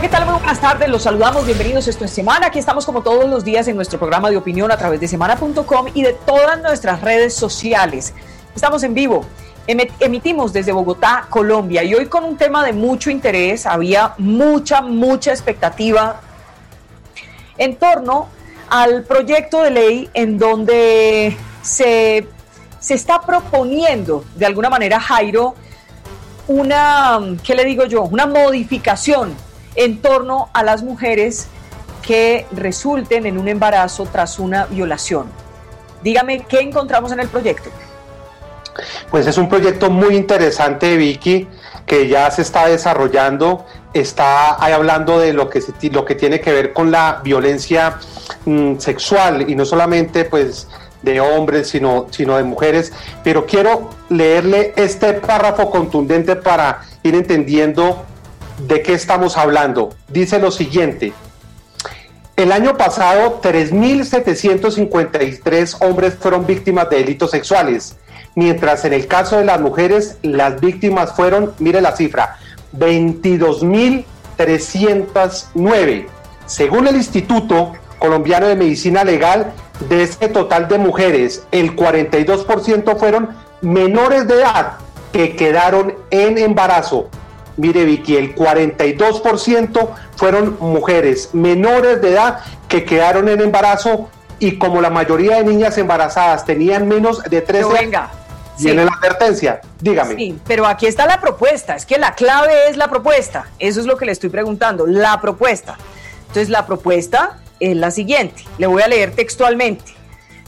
¿qué tal? Buenas tardes. Los saludamos. Bienvenidos. Esto es Semana. Aquí estamos como todos los días en nuestro programa de opinión a través de semana.com y de todas nuestras redes sociales. Estamos en vivo. Emitimos desde Bogotá, Colombia, y hoy con un tema de mucho interés. Había mucha, mucha expectativa en torno al proyecto de ley en donde se, se está proponiendo, de alguna manera, Jairo, una, ¿qué le digo yo? Una modificación en torno a las mujeres que resulten en un embarazo tras una violación. Dígame, ¿qué encontramos en el proyecto? Pues es un proyecto muy interesante, Vicky, que ya se está desarrollando, está ahí hablando de lo que, lo que tiene que ver con la violencia mm, sexual y no solamente pues de hombres, sino, sino de mujeres. Pero quiero leerle este párrafo contundente para ir entendiendo de qué estamos hablando. Dice lo siguiente. El año pasado, 3.753 hombres fueron víctimas de delitos sexuales, mientras en el caso de las mujeres, las víctimas fueron, mire la cifra, 22.309. Según el Instituto Colombiano de Medicina Legal, de este total de mujeres, el 42% fueron menores de edad que quedaron en embarazo. Mire Vicky, el 42% fueron mujeres menores de edad que quedaron en embarazo y como la mayoría de niñas embarazadas tenían menos de 13 años, venga. Viene la advertencia, dígame. Sí, pero aquí está la propuesta, es que la clave es la propuesta, eso es lo que le estoy preguntando, la propuesta. Entonces la propuesta es la siguiente. Le voy a leer textualmente.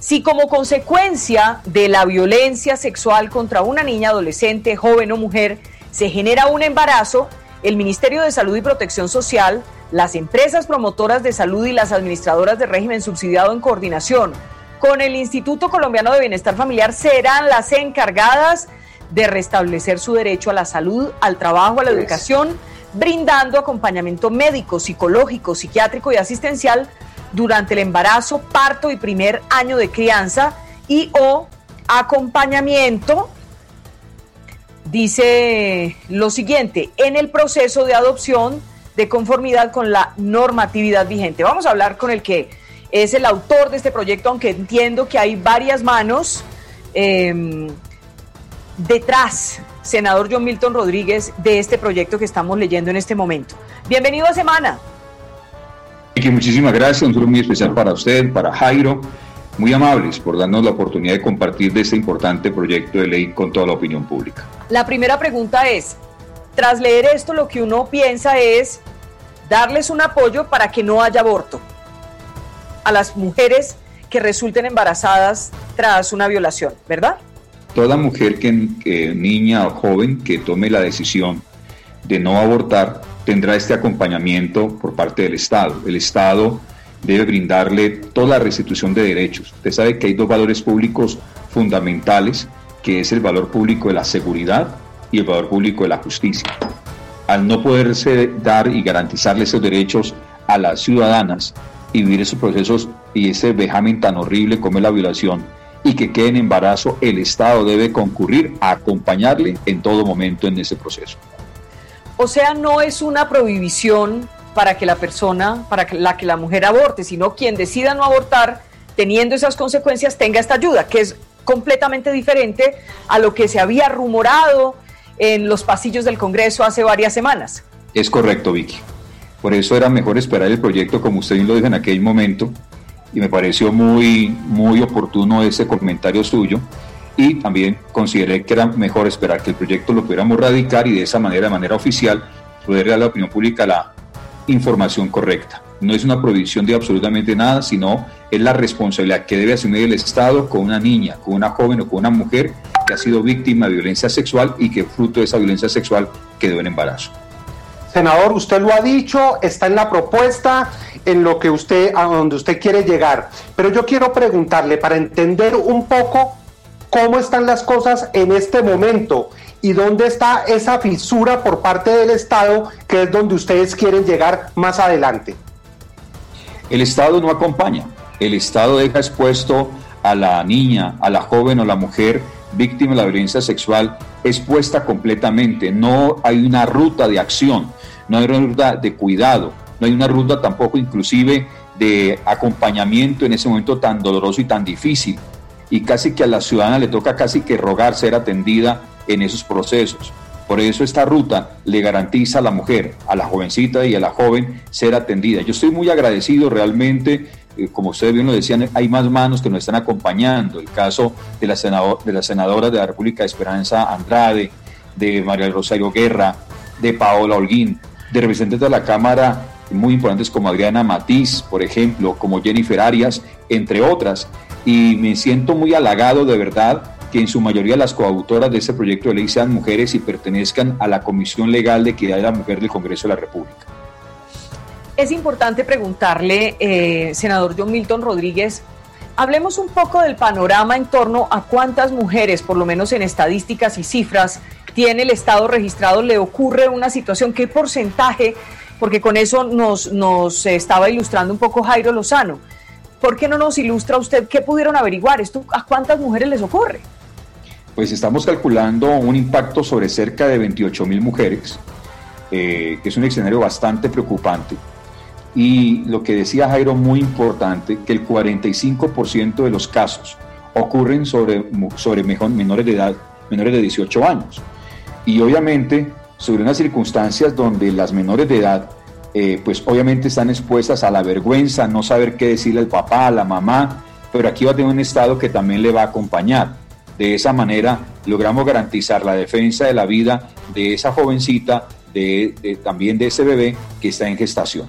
Si como consecuencia de la violencia sexual contra una niña, adolescente, joven o mujer se genera un embarazo, el Ministerio de Salud y Protección Social, las empresas promotoras de salud y las administradoras de régimen subsidiado en coordinación con el Instituto Colombiano de Bienestar Familiar serán las encargadas de restablecer su derecho a la salud, al trabajo, a la educación brindando acompañamiento médico, psicológico, psiquiátrico y asistencial durante el embarazo, parto y primer año de crianza y o acompañamiento, dice lo siguiente, en el proceso de adopción de conformidad con la normatividad vigente. Vamos a hablar con el que es el autor de este proyecto, aunque entiendo que hay varias manos em, detrás senador John Milton Rodríguez, de este proyecto que estamos leyendo en este momento. Bienvenido a Semana. muchísimas gracias, un saludo muy especial para usted, para Jairo, muy amables por darnos la oportunidad de compartir de este importante proyecto de ley con toda la opinión pública. La primera pregunta es, tras leer esto lo que uno piensa es darles un apoyo para que no haya aborto a las mujeres que resulten embarazadas tras una violación, ¿verdad? toda mujer que, niña o joven que tome la decisión de no abortar tendrá este acompañamiento por parte del Estado. El Estado debe brindarle toda la restitución de derechos. Usted sabe que hay dos valores públicos fundamentales, que es el valor público de la seguridad y el valor público de la justicia. Al no poderse dar y garantizarle esos derechos a las ciudadanas y vivir esos procesos y ese vejamen tan horrible como es la violación, y que quede en embarazo, el Estado debe concurrir a acompañarle en todo momento en ese proceso. O sea, no es una prohibición para que la persona, para que la que la mujer aborte, sino quien decida no abortar, teniendo esas consecuencias, tenga esta ayuda, que es completamente diferente a lo que se había rumorado en los pasillos del Congreso hace varias semanas. Es correcto, Vicky. Por eso era mejor esperar el proyecto, como usted lo dijo en aquel momento, y me pareció muy, muy oportuno ese comentario suyo y también consideré que era mejor esperar que el proyecto lo pudiéramos radicar y de esa manera, de manera oficial, poder dar a la opinión pública la información correcta. No es una prohibición de absolutamente nada, sino es la responsabilidad que debe asumir el Estado con una niña, con una joven o con una mujer que ha sido víctima de violencia sexual y que fruto de esa violencia sexual quedó en embarazo. Senador, usted lo ha dicho, está en la propuesta, en lo que usted, a donde usted quiere llegar. Pero yo quiero preguntarle para entender un poco cómo están las cosas en este momento y dónde está esa fisura por parte del Estado, que es donde ustedes quieren llegar más adelante. El Estado no acompaña, el Estado deja expuesto a la niña, a la joven o la mujer víctima de la violencia sexual expuesta completamente, no hay una ruta de acción no hay una ruta de cuidado, no hay una ruta tampoco inclusive de acompañamiento en ese momento tan doloroso y tan difícil. Y casi que a la ciudadana le toca casi que rogar ser atendida en esos procesos. Por eso esta ruta le garantiza a la mujer, a la jovencita y a la joven ser atendida. Yo estoy muy agradecido realmente, eh, como ustedes bien lo decían, hay más manos que nos están acompañando. El caso de la, de la senadora de la República Esperanza Andrade, de María Rosario Guerra, de Paola Holguín, de representantes de la Cámara muy importantes como Adriana Matiz, por ejemplo, como Jennifer Arias, entre otras. Y me siento muy halagado de verdad que en su mayoría las coautoras de este proyecto de ley sean mujeres y pertenezcan a la Comisión Legal de Equidad de la Mujer del Congreso de la República. Es importante preguntarle, eh, senador John Milton Rodríguez, hablemos un poco del panorama en torno a cuántas mujeres, por lo menos en estadísticas y cifras, tiene el Estado registrado, le ocurre una situación, qué porcentaje, porque con eso nos, nos estaba ilustrando un poco Jairo Lozano. ¿Por qué no nos ilustra usted qué pudieron averiguar? ¿Esto a cuántas mujeres les ocurre? Pues estamos calculando un impacto sobre cerca de 28 mil mujeres, eh, que es un escenario bastante preocupante. Y lo que decía Jairo, muy importante, que el 45% de los casos ocurren sobre, sobre menores de edad, menores de 18 años. Y obviamente sobre unas circunstancias donde las menores de edad, eh, pues obviamente están expuestas a la vergüenza, no saber qué decirle al papá, a la mamá, pero aquí va a tener un Estado que también le va a acompañar de esa manera logramos garantizar la defensa de la vida de esa jovencita, de, también de ese bebé que está en gestación.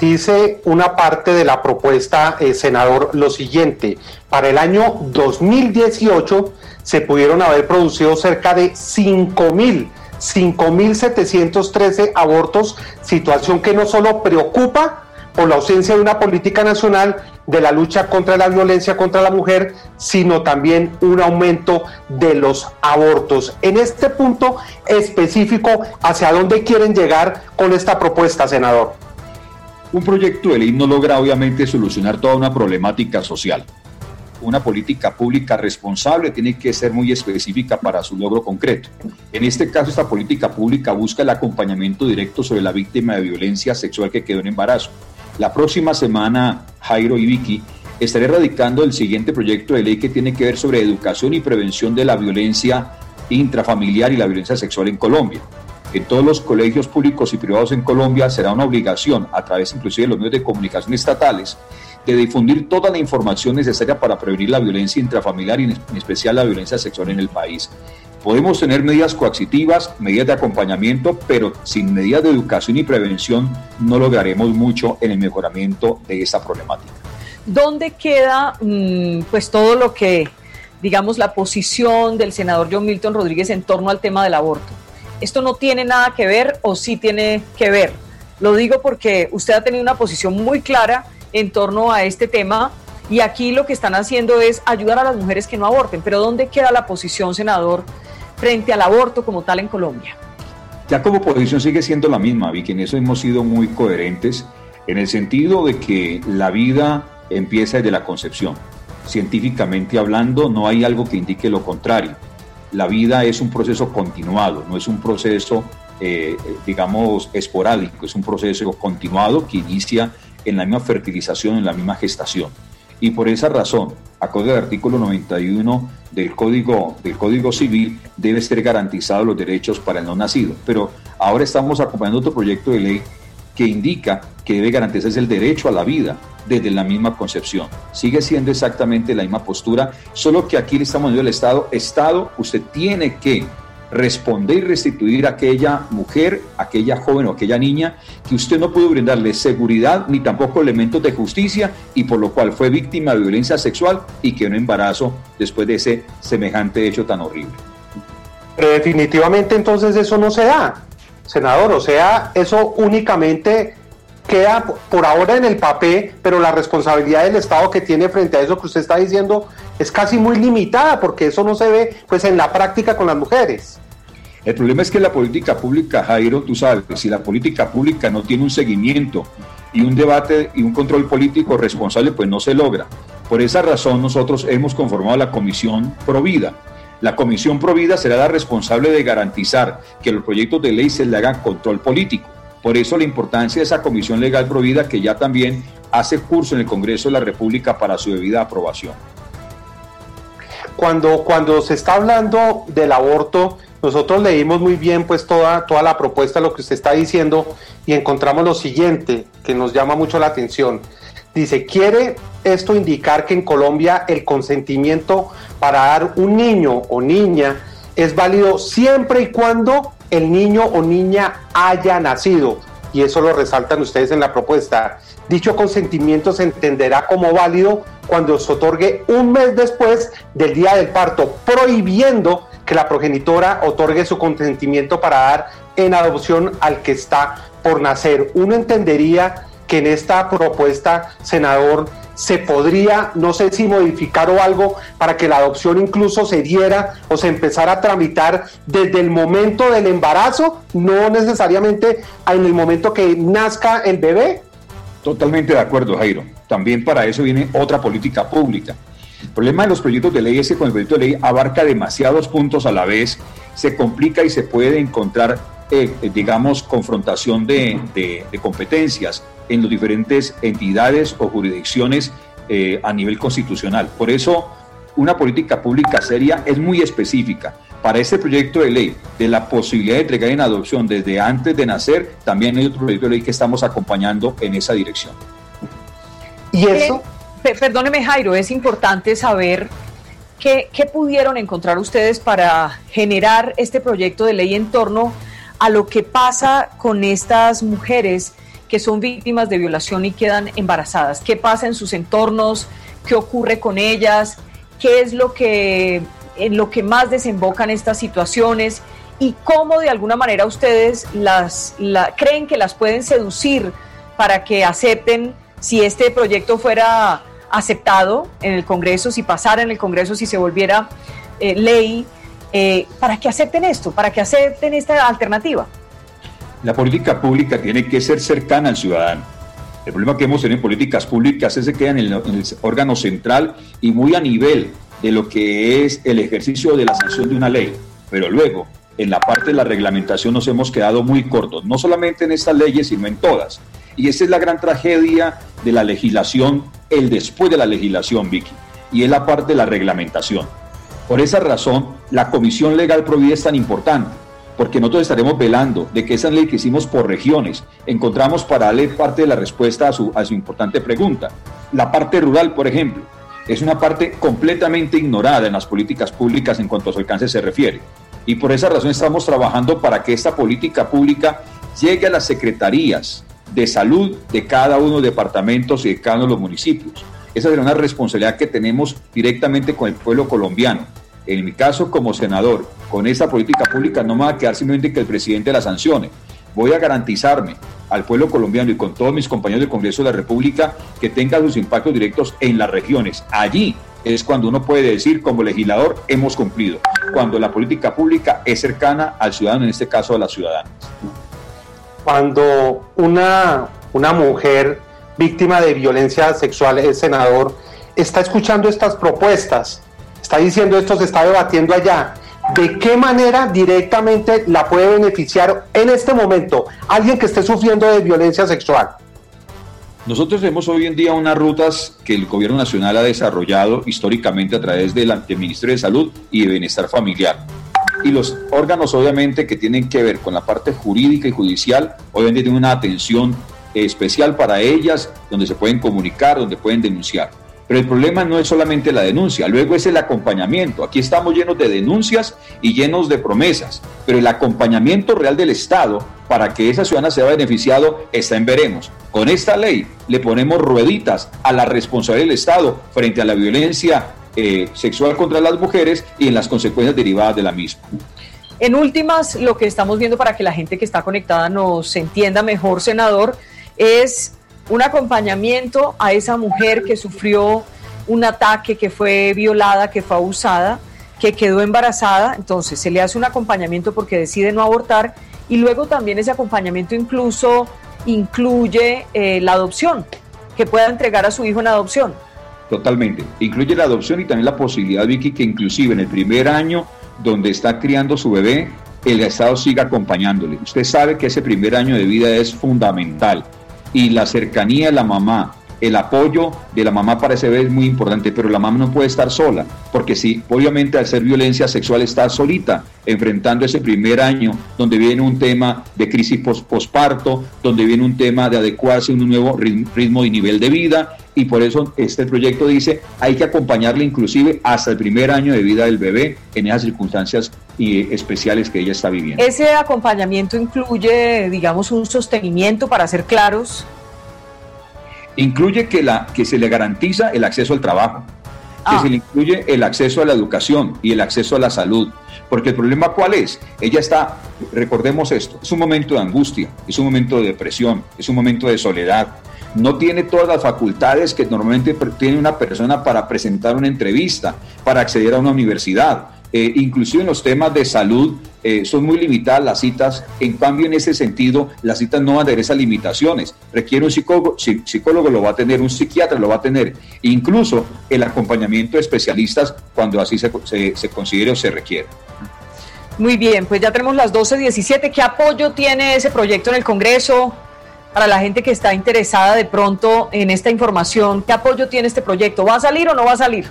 Dice una parte de la propuesta, eh, senador, lo siguiente. Para el año 2018 se pudieron haber producido cerca de 5 mil 5.713 abortos, situación que no solo preocupa por la ausencia de una política nacional de la lucha contra la violencia contra la mujer, sino también un aumento de los abortos. En este punto específico, ¿hacia dónde quieren llegar con esta propuesta, senador? Un proyecto de ley no logra obviamente solucionar toda una problemática social. Una política pública responsable tiene que ser muy específica para su logro concreto. En este caso, esta política pública busca el acompañamiento directo sobre la víctima de violencia sexual que quedó en embarazo la próxima semana, Jairo y Vicky, estaré radicando el siguiente proyecto de ley que tiene que ver sobre educación y prevención de la violencia intrafamiliar y la violencia sexual en Colombia. En todos los colegios públicos y privados en Colombia será una obligación, a través inclusive de los medios de comunicación estatales, de difundir toda la información necesaria para prevenir la violencia intrafamiliar y en especial la violencia sexual en el país. Podemos tener medidas coactivas, medidas de acompañamiento, pero sin medidas de educación y prevención no lograremos mucho en el mejoramiento de esta problemática. ¿Dónde queda mm, pues todo lo que, digamos, la posición del senador John Milton Rodríguez en torno al tema del aborto? ¿Esto no tiene nada que ver o sí tiene que ver? Lo digo porque usted ha tenido una posición muy clara en torno a este tema y aquí lo que están haciendo es ayudar a las mujeres que no aborten. Pero ¿dónde queda la posición, senador, frente al aborto como tal en Colombia? Ya como posición sigue siendo la misma, Vicky, en eso hemos sido muy coherentes, en el sentido de que la vida empieza desde la concepción. Científicamente hablando, no hay algo que indique lo contrario. La vida es un proceso continuado, no es un proceso, eh, digamos, esporádico, es un proceso continuado que inicia en la misma fertilización, en la misma gestación. Y por esa razón, acorde al artículo 91 del Código, del Código Civil, debe ser garantizados los derechos para el no nacido. Pero ahora estamos acompañando otro proyecto de ley que indica que debe garantizarse el derecho a la vida desde la misma concepción. Sigue siendo exactamente la misma postura, solo que aquí le estamos diciendo al Estado, Estado, usted tiene que responder y restituir a aquella mujer, aquella joven o aquella niña que usted no pudo brindarle seguridad ni tampoco elementos de justicia y por lo cual fue víctima de violencia sexual y quedó en embarazo después de ese semejante hecho tan horrible. Pero definitivamente entonces eso no se da, senador, o sea, eso únicamente queda por ahora en el papel, pero la responsabilidad del Estado que tiene frente a eso que usted está diciendo es casi muy limitada, porque eso no se ve pues en la práctica con las mujeres. El problema es que la política pública, Jairo, tú sabes, si la política pública no tiene un seguimiento y un debate y un control político responsable, pues no se logra. Por esa razón nosotros hemos conformado la Comisión Provida. La Comisión Provida será la responsable de garantizar que los proyectos de ley se le hagan control político. Por eso la importancia de esa Comisión Legal Provida que ya también hace curso en el Congreso de la República para su debida aprobación. Cuando, cuando se está hablando del aborto, nosotros leímos muy bien pues toda, toda la propuesta, lo que usted está diciendo, y encontramos lo siguiente, que nos llama mucho la atención. Dice, ¿quiere esto indicar que en Colombia el consentimiento para dar un niño o niña es válido siempre y cuando el niño o niña haya nacido? Y eso lo resaltan ustedes en la propuesta. Dicho consentimiento se entenderá como válido cuando se otorgue un mes después del día del parto, prohibiendo que la progenitora otorgue su consentimiento para dar en adopción al que está por nacer. Uno entendería que en esta propuesta, senador, se podría, no sé si modificar o algo, para que la adopción incluso se diera o se empezara a tramitar desde el momento del embarazo, no necesariamente en el momento que nazca el bebé. Totalmente de acuerdo, Jairo. También para eso viene otra política pública. El problema de los proyectos de ley es que con el proyecto de ley abarca demasiados puntos a la vez, se complica y se puede encontrar, eh, digamos, confrontación de, de competencias en las diferentes entidades o jurisdicciones eh, a nivel constitucional. Por eso, una política pública seria es muy específica. Para este proyecto de ley de la posibilidad de entregar en adopción desde antes de nacer, también hay otro proyecto de ley que estamos acompañando en esa dirección. Y eso... perdóneme Jairo, es importante saber qué, qué pudieron encontrar ustedes para generar este proyecto de ley en torno a lo que pasa con estas mujeres que son víctimas de violación y quedan embarazadas. ¿Qué pasa en sus entornos? ¿Qué ocurre con ellas? ¿Qué es lo que, en lo que más desembocan estas situaciones? ¿Y cómo de alguna manera ustedes las creen que las pueden seducir para que acepten si este proyecto fuera aceptado en el Congreso, si pasara en el Congreso, si se volviera eh, ley, eh, para que acepten esto, para que acepten esta alternativa? La política pública tiene que ser cercana al ciudadano. El problema que hemos tenido en políticas públicas es que quedan en el, en el órgano central y muy a nivel de lo que es el ejercicio de la sanción de una ley. Pero luego, en la parte de la reglamentación nos hemos quedado muy cortos, no solamente en estas leyes, sino en todas. Y esa es la gran tragedia de la legislación, el después de la legislación, Vicky, y es la parte de la reglamentación. Por esa razón, la Comisión Legal Provida es tan importante porque nosotros estaremos velando de que esa ley que hicimos por regiones encontramos para darle parte de la respuesta a su, a su importante pregunta. La parte rural, por ejemplo, es una parte completamente ignorada en las políticas públicas en cuanto a su alcance se refiere. Y por esa razón estamos trabajando para que esta política pública llegue a las secretarías de salud de cada uno de los departamentos y de cada uno de los municipios. Esa será una responsabilidad que tenemos directamente con el pueblo colombiano en mi caso como senador, con esta política pública no me va a quedar simplemente que el presidente la sancione. Voy a garantizarme al pueblo colombiano y con todos mis compañeros del Congreso de la República que tenga sus impactos directos en las regiones. Allí es cuando uno puede decir, como legislador, hemos cumplido. Cuando la política pública es cercana al ciudadano, en este caso a las ciudadanas. Cuando una, una mujer víctima de violencia sexual, el senador, está escuchando estas propuestas, está diciendo esto, se está debatiendo allá. ¿De qué manera directamente la puede beneficiar en este momento alguien que esté sufriendo de violencia sexual? Nosotros tenemos hoy en día unas rutas que el Gobierno Nacional ha desarrollado históricamente a través del, Ministerio de Salud y de Bienestar Familiar. Y los órganos, obviamente, que tienen que ver con la parte jurídica y judicial, obviamente tienen una atención especial para ellas, donde se pueden comunicar, donde pueden denunciar. Pero el problema no es solamente la denuncia, luego es el acompañamiento. Aquí estamos llenos de denuncias y llenos de promesas, pero el acompañamiento real del Estado para que esa ciudadana sea beneficiado está en veremos. Con esta ley le ponemos rueditas a la responsabilidad del Estado frente a la violencia eh, sexual contra las mujeres y en las consecuencias derivadas de la misma. En últimas, lo que estamos viendo para que la gente que está conectada nos entienda mejor, senador, es un acompañamiento a esa mujer que sufrió un ataque, que fue violada, que fue abusada, que quedó embarazada, entonces se le hace un acompañamiento porque decide no abortar y luego también ese acompañamiento incluso incluye eh, la adopción, que pueda entregar a su hijo en adopción. totalmente. Incluye la adopción y también la posibilidad, Vicky, que inclusive en el primer año donde está criando su bebé, el Estado siga acompañándole. Usted sabe que ese primer año de vida es fundamental y la cercanía de la mamá, el apoyo de la mamá para ese bebé es muy importante, pero la mamá no puede estar sola, porque si obviamente al ser violencia sexual está solita, enfrentando ese primer año donde viene un tema de crisis posparto, donde viene un tema de adecuarse a un nuevo ritmo y nivel de vida, y por eso este proyecto dice hay que acompañarle inclusive hasta el primer año de vida del bebé en esas circunstancias especiales que ella está viviendo. Ese acompañamiento incluye, digamos, un sostenimiento para ser claros incluye que, la, que se le garantiza el acceso al trabajo, que ah. se le incluye el acceso a la educación y el acceso a la salud. Porque el problema cuál es? Ella está, recordemos esto, es un momento de angustia, es un momento de depresión, es un momento de soledad. No tiene todas las facultades que normalmente tiene una persona para presentar una entrevista, para acceder a una universidad eh, inclusive en los temas de salud, eh, son muy limitadas las citas. En cambio, en ese sentido, las citas no van a tener esas limitaciones. Requiere un psicólogo, psicólogo lo va a tener, un psiquiatra lo va a tener, incluso el acompañamiento de especialistas cuando así se, se, considere o se requiere. Muy bien, pues ya tenemos las 12.17. ¿Qué apoyo tiene ese proyecto en el Congreso? Para la gente que está interesada de pronto en esta información, ¿qué apoyo tiene este proyecto? ¿Va a salir o no va a salir?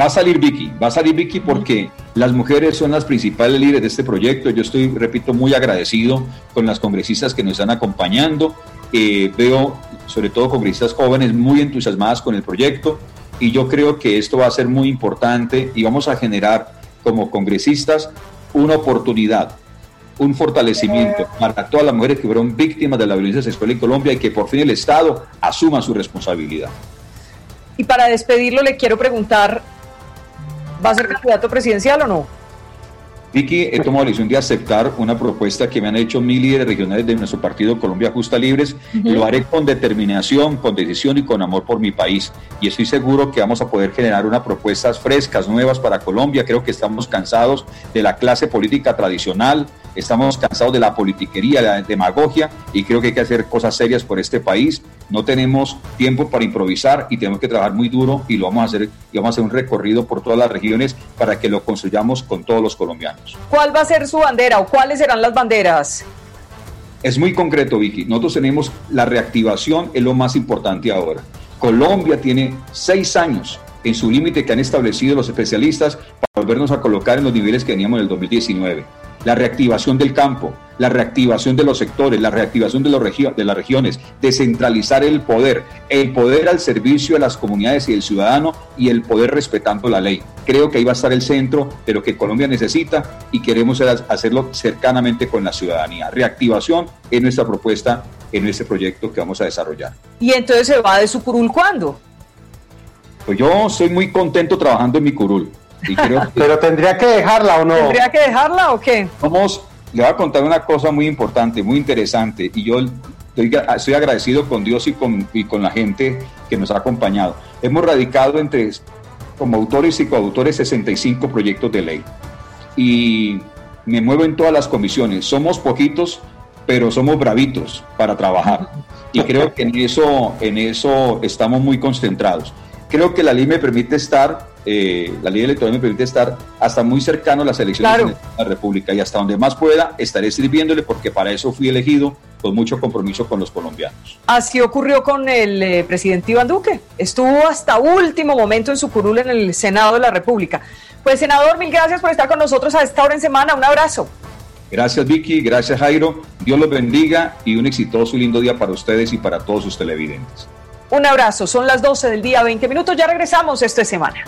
Va a salir Vicky, va a salir Vicky porque las mujeres son las principales líderes de este proyecto. Yo estoy, repito, muy agradecido con las congresistas que nos están acompañando. Eh, veo, sobre todo, congresistas jóvenes muy entusiasmadas con el proyecto y yo creo que esto va a ser muy importante y vamos a generar como congresistas una oportunidad, un fortalecimiento para todas las mujeres que fueron víctimas de la violencia sexual en Colombia y que por fin el Estado asuma su responsabilidad. Y para despedirlo le quiero preguntar ¿Va a ser candidato presidencial o no? Vicky, he tomado la decisión de aceptar una propuesta que me han hecho mil líderes regionales de nuestro partido Colombia Justa Libres. Lo haré con determinación, con decisión y con amor por mi país. Y estoy seguro que vamos a poder generar unas propuestas frescas, nuevas para Colombia. Creo que estamos cansados de la clase política tradicional, estamos cansados de la politiquería, de la demagogia y creo que hay que hacer cosas serias por este país. No tenemos tiempo para improvisar y tenemos que trabajar muy duro y lo vamos a hacer y vamos a hacer un recorrido por todas las regiones para que lo construyamos con todos los colombianos. ¿Cuál va a ser su bandera o cuáles serán las banderas? Es muy concreto, Vicky. Nosotros tenemos la reactivación, es lo más importante ahora. Colombia tiene seis años en su límite que han establecido los especialistas para volvernos a colocar en los niveles que teníamos en el 2019 la reactivación del campo, la reactivación de los sectores, la reactivación de, los de las regiones, descentralizar el poder, el poder al servicio de las comunidades y del ciudadano y el poder respetando la ley. Creo que ahí va a estar el centro de lo que Colombia necesita y queremos hacerlo cercanamente con la ciudadanía. Reactivación es nuestra propuesta en este proyecto que vamos a desarrollar. ¿Y entonces se va de su curul cuándo? Pues yo soy muy contento trabajando en mi curul. Pero tendría que dejarla o no. ¿Tendría que dejarla o qué? Vamos, le voy a contar una cosa muy importante, muy interesante, y yo estoy, agradecido con Dios y con, y con la gente que nos ha acompañado. Hemos radicado entre, como autores y coautores, 65 proyectos de ley. Y me muevo en todas las comisiones. Somos poquitos, pero somos bravitos para trabajar. Y creo que en eso, en eso estamos muy concentrados. Creo que la ley me permite estar eh, la ley electoral me permite estar hasta muy cercano a las elecciones de la República y hasta donde más pueda estaré sirviéndole porque para eso fui elegido con mucho compromiso con los colombianos. Así ocurrió con el eh, presidente Iván Duque. Estuvo hasta último momento en su curul en el Senado de la República. Pues senador, mil gracias por estar con nosotros a esta hora en semana. Un abrazo. Gracias Vicky, gracias Jairo. Dios los bendiga y un exitoso y lindo día para ustedes y para todos sus televidentes. Un abrazo, son las 12 del día, 20 minutos, ya regresamos esta semana.